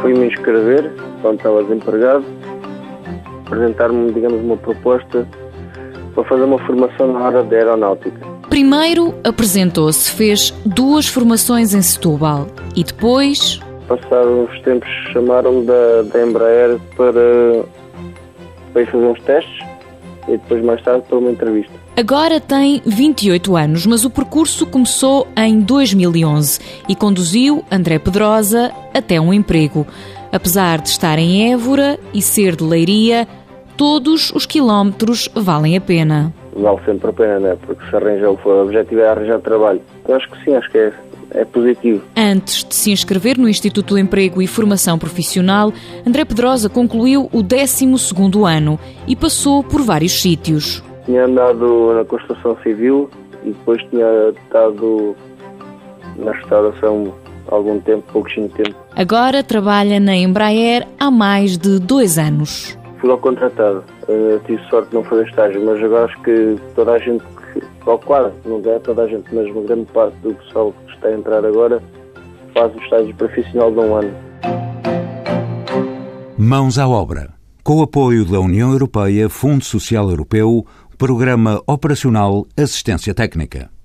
fui-me inscrever, quando estava desempregado, apresentar-me, digamos, uma proposta para fazer uma formação na área da aeronáutica. Primeiro apresentou-se, fez duas formações em Setúbal e depois. Passados uns tempos chamaram-me da, da Embraer para, para ir fazer uns testes e depois mais tarde para uma entrevista. Agora tem 28 anos, mas o percurso começou em 2011 e conduziu André Pedrosa até um emprego. Apesar de estar em Évora e ser de Leiria, todos os quilómetros valem a pena. Vale sempre a pena, né? Porque se arranja, o objetivo é arranjar trabalho. Eu acho que sim, acho que é, é positivo. Antes de se inscrever no Instituto do Emprego e Formação Profissional, André Pedrosa concluiu o 12 ano e passou por vários sítios. Tinha andado na construção civil e depois tinha estado na restauração algum tempo, pouquinho tempo. Agora trabalha na Embraer há mais de dois anos. Fui logo contratado. Uh, tive sorte de não fazer estágio, mas agora acho que toda a gente, ou quase, não é toda a gente, mas uma grande parte do pessoal que está a entrar agora faz o estágio profissional de um ano. Mãos à obra. Com o apoio da União Europeia, Fundo Social Europeu, Programa Operacional Assistência Técnica.